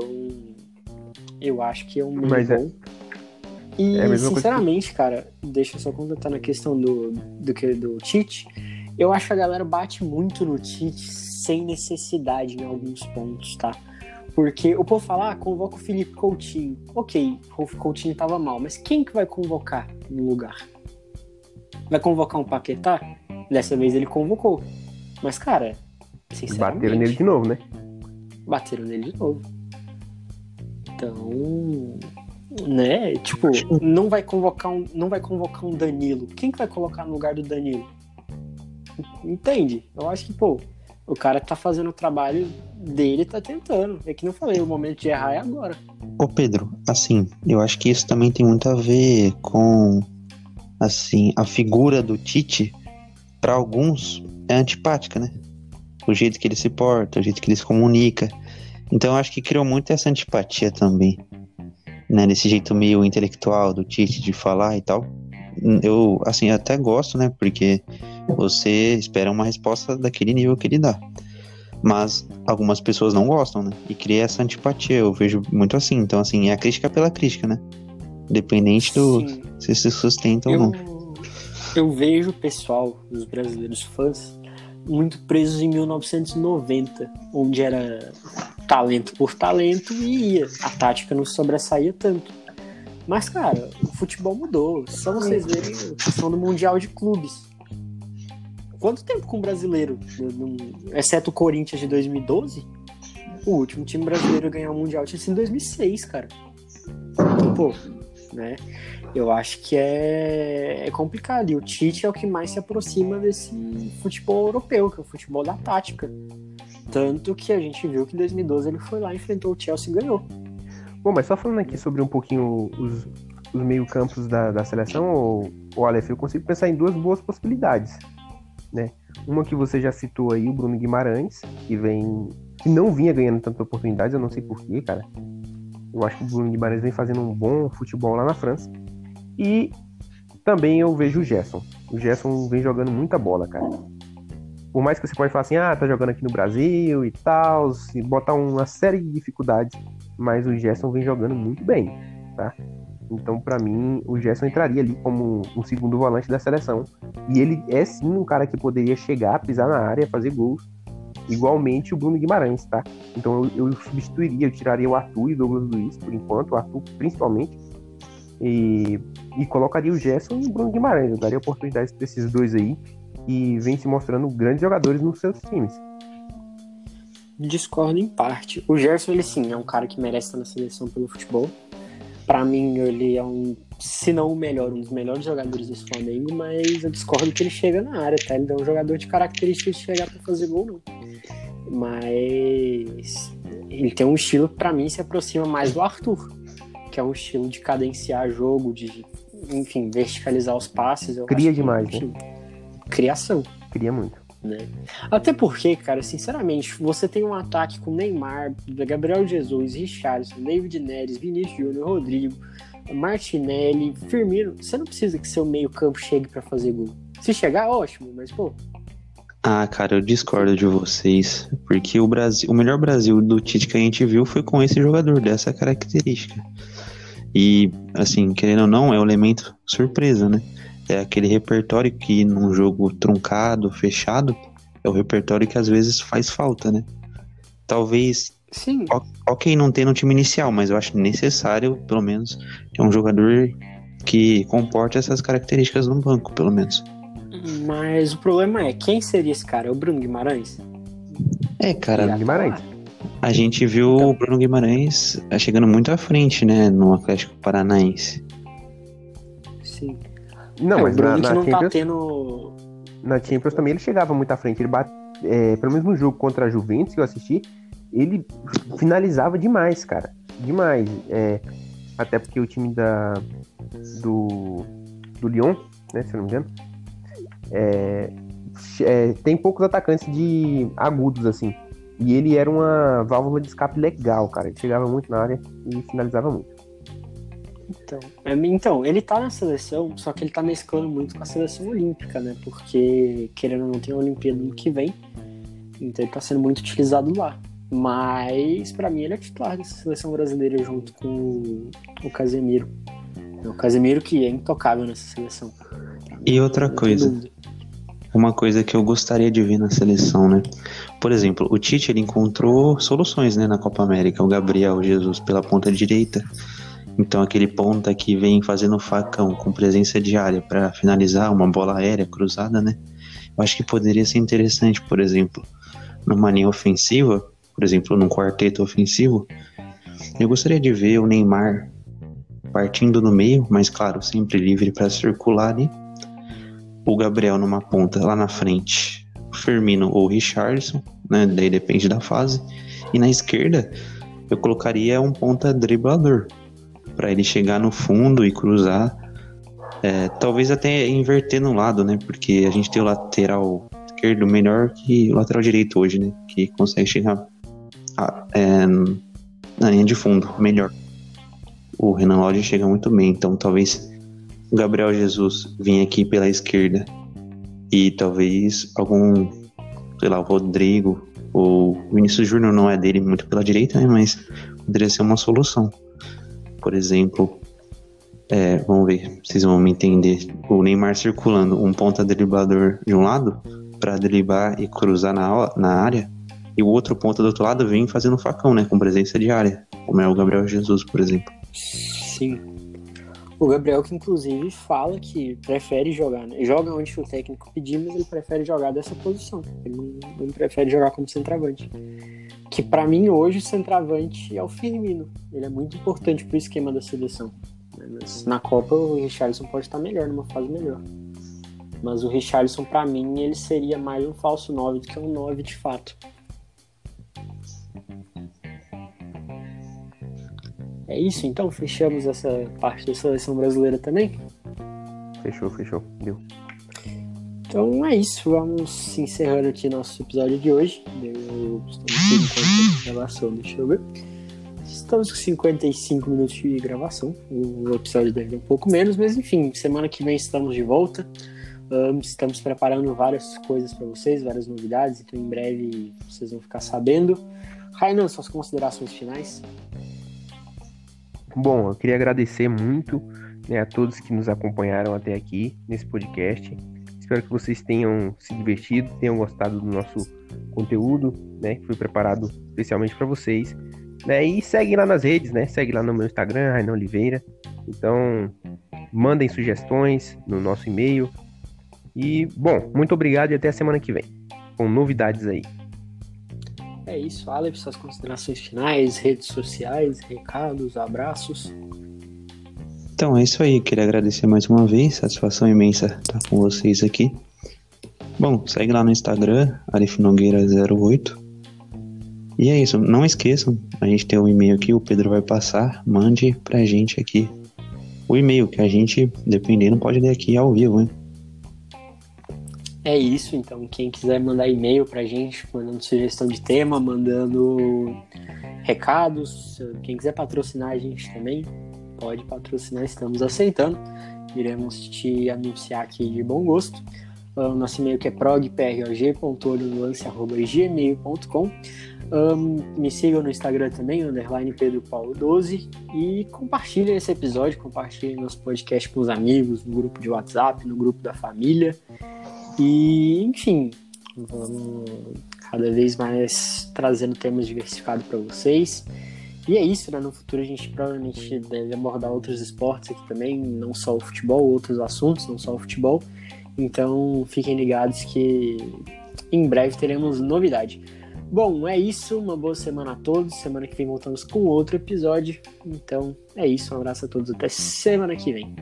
eu acho que é um Mas é- bom. E, é mesma coisa sinceramente, cara, deixa eu só completar na questão do, do, que, do Tite. Eu acho que a galera bate muito no Tite sem necessidade em alguns pontos, tá? Porque o povo fala, ah, convoca o Felipe Coutinho. Ok, o Coutinho tava mal, mas quem que vai convocar no lugar? Vai convocar um Paquetá? Dessa vez ele convocou. Mas, cara, sinceramente... Bateram nele de novo, né? Bateram nele de novo. Então, né, tipo, não vai convocar um, não vai convocar um Danilo. Quem que vai colocar no lugar do Danilo? Entende? Eu acho que, pô, o cara tá fazendo o trabalho dele, tá tentando. É que não falei, o momento de errar é agora. Ô Pedro, assim, eu acho que isso também tem muito a ver com assim, a figura do Tite para alguns é antipática, né? O jeito que ele se porta, o jeito que ele se comunica. Então eu acho que criou muito essa antipatia também, né, desse jeito meio intelectual do Tite de falar e tal. Eu assim até gosto, né? Porque você espera uma resposta daquele nível que ele dá. Mas algumas pessoas não gostam, né? E cria essa antipatia. Eu vejo muito assim. Então, assim, é a crítica pela crítica, né? Independente do Sim. se se sustenta ou não. Eu, eu vejo o pessoal, os brasileiros fãs, muito presos em 1990, onde era talento por talento e ia. A tática não sobressaía tanto. Mas, cara, o futebol mudou. Só vocês verem a questão do Mundial de Clubes. Quanto tempo com o brasileiro, exceto o Corinthians de 2012? O último time brasileiro a ganhar o Mundial tinha sido em 2006, cara. Então, pô, né? Eu acho que é, é complicado. E o Tite é o que mais se aproxima desse futebol europeu, que é o futebol da tática. Tanto que a gente viu que em 2012 ele foi lá, enfrentou o Chelsea e ganhou. Bom, mas só falando aqui sobre um pouquinho os, os meio-campos da, da seleção, o, o Aleph, eu consigo pensar em duas boas possibilidades. Né? Uma que você já citou aí, o Bruno Guimarães, que vem. que não vinha ganhando tantas oportunidades, eu não sei porquê, cara. Eu acho que o Bruno Guimarães vem fazendo um bom futebol lá na França. E também eu vejo o Gerson. O Gerson vem jogando muita bola, cara. Por mais que você pode falar assim, ah, tá jogando aqui no Brasil e tal, e botar uma série de dificuldades, mas o Gerson vem jogando muito bem, tá? Então, para mim, o Gerson entraria ali como um segundo volante da seleção. E ele é sim um cara que poderia chegar, pisar na área, fazer gols. Igualmente o Bruno Guimarães, tá? Então eu, eu substituiria, eu tiraria o Arthur e o Douglas Luiz, por enquanto, o Arthur principalmente, e, e colocaria o Gerson e o Bruno Guimarães. Eu daria oportunidades para esses dois aí e vem se mostrando grandes jogadores nos seus times. Discordo em parte. O Gerson, ele sim, é um cara que merece estar na seleção pelo futebol. Para mim, ele é um, se não o melhor, um dos melhores jogadores desse Flamengo, mas eu discordo que ele chega na área, tá? Ele é um jogador de características de chegar para fazer gol, não. Mas ele tem um estilo, para mim, se aproxima mais do Arthur que é um estilo de cadenciar jogo, de, enfim, verticalizar os passes. Cria demais, né? Criação. Cria muito. Né? Até porque, cara, sinceramente, você tem um ataque com Neymar, Gabriel Jesus, Richardson, David Neres, Vinícius Júnior, Rodrigo, Martinelli, Firmino. Você não precisa que seu meio-campo chegue para fazer gol. Se chegar, ótimo, mas pô. Ah, cara, eu discordo de vocês, porque o Brasil, o melhor Brasil do Tite que a gente viu foi com esse jogador dessa característica. E, assim, querendo ou não, é o elemento surpresa, né? É aquele repertório que num jogo truncado, fechado, é o repertório que às vezes faz falta, né? Talvez. Sim. Ok, não tem no time inicial, mas eu acho necessário, pelo menos, ter um jogador que comporte essas características no banco, pelo menos. Mas o problema é, quem seria esse cara? É o Bruno Guimarães? É, cara. Bruno Guimarães. A gente viu então, o Bruno Guimarães chegando muito à frente, né, no Atlético Paranaense. Sim. Não, é, mas na, na não tá Champions, tá tendo... na Champions também ele chegava muito à frente. Ele bate, é, pelo mesmo jogo contra a Juventus que eu assisti, ele finalizava demais, cara. Demais. É, até porque o time da, do, do Lyon, né, se eu não me engano, é, é, tem poucos atacantes de agudos, assim. E ele era uma válvula de escape legal, cara. Ele chegava muito na área e finalizava muito. Então, é, então, ele tá na seleção, só que ele tá mesclando muito com a seleção olímpica, né? Porque, querendo ou não, tem a Olimpíada no que vem. Então ele tá sendo muito utilizado lá. Mas, para mim, ele é titular dessa seleção brasileira junto com o Casemiro. É o Casemiro que é intocável nessa seleção. E outra coisa, uma coisa que eu gostaria de ver na seleção, né? Por exemplo, o Tite ele encontrou soluções, né, na Copa América. O Gabriel Jesus pela ponta direita. Então aquele ponta que vem fazendo facão com presença diária para finalizar uma bola aérea cruzada, né? Eu acho que poderia ser interessante, por exemplo, numa linha ofensiva, por exemplo, num quarteto ofensivo. Eu gostaria de ver o Neymar partindo no meio, mas claro, sempre livre para circular ali. O Gabriel numa ponta lá na frente, o Firmino ou o Richardson, né? Daí depende da fase. E na esquerda eu colocaria um ponta driblador para ele chegar no fundo e cruzar. É, talvez até inverter no lado, né? Porque a gente tem o lateral esquerdo melhor que o lateral direito hoje, né? Que consegue chegar a, é, na linha de fundo melhor. O Renan Lodge chega muito bem, então talvez o Gabriel Jesus vinha aqui pela esquerda e talvez algum, sei lá, o Rodrigo ou o Vinícius Júnior não é dele muito pela direita, né, mas poderia ser uma solução. Por exemplo, é, vamos ver, vocês vão me entender. O Neymar circulando um ponta driblador de um lado, para driblar e cruzar na, na área, e o outro ponta do outro lado vem fazendo facão, né? Com presença de área, como é o Gabriel Jesus, por exemplo. Sim. O Gabriel que inclusive fala que prefere jogar, né? Joga onde o técnico pedir, mas ele prefere jogar dessa posição. Ele não, não prefere jogar como centroavante. Que para mim hoje o centroavante é o Firmino. Ele é muito importante pro esquema da seleção. Mas na Copa o Richarlison pode estar melhor, numa fase melhor. Mas o Richarlison para mim ele seria mais um falso 9 do que um 9 de fato. É isso, então fechamos essa parte da seleção brasileira também. Fechou, fechou. Deu. Então é isso, vamos encerrando aqui nosso episódio de hoje. Deu, estamos com gravação, deixa eu ver. Estamos com 55 minutos de gravação. O episódio deve um pouco menos, mas enfim, semana que vem estamos de volta. Um, estamos preparando várias coisas para vocês, várias novidades, então em breve vocês vão ficar sabendo. Rainan, suas considerações finais? Bom, eu queria agradecer muito né, a todos que nos acompanharam até aqui nesse podcast. Espero que vocês tenham se divertido, tenham gostado do nosso conteúdo, né, que foi preparado especialmente para vocês. Né, e segue lá nas redes, né? Segue lá no meu Instagram, Rainan Oliveira. Então, mandem sugestões no nosso e-mail. E, bom, muito obrigado e até a semana que vem, com novidades aí. É isso, Alex, suas considerações finais, redes sociais, recados, abraços. Então é isso aí, queria agradecer mais uma vez, satisfação imensa estar com vocês aqui. Bom, segue lá no Instagram, arifnogueira08. E é isso, não esqueçam, a gente tem um e-mail aqui, o Pedro vai passar, mande pra gente aqui o e-mail, que a gente, dependendo, pode ler aqui ao vivo, hein? É isso, então quem quiser mandar e-mail pra gente, mandando sugestão de tema, mandando recados, quem quiser patrocinar a gente também, pode patrocinar, estamos aceitando. Iremos te anunciar aqui de bom gosto. O nosso e-mail que é progprog.olholance.gmail.com um, Me sigam no Instagram também, underline Pedro Paulo 12 e compartilhem esse episódio, compartilhem nosso podcast com os amigos, no grupo de WhatsApp, no grupo da família. E, enfim, vamos cada vez mais trazendo temas diversificados para vocês. E é isso, né? No futuro a gente provavelmente deve abordar outros esportes aqui também, não só o futebol, outros assuntos, não só o futebol. Então fiquem ligados que em breve teremos novidade. Bom, é isso. Uma boa semana a todos. Semana que vem voltamos com outro episódio. Então é isso. Um abraço a todos. Até semana que vem.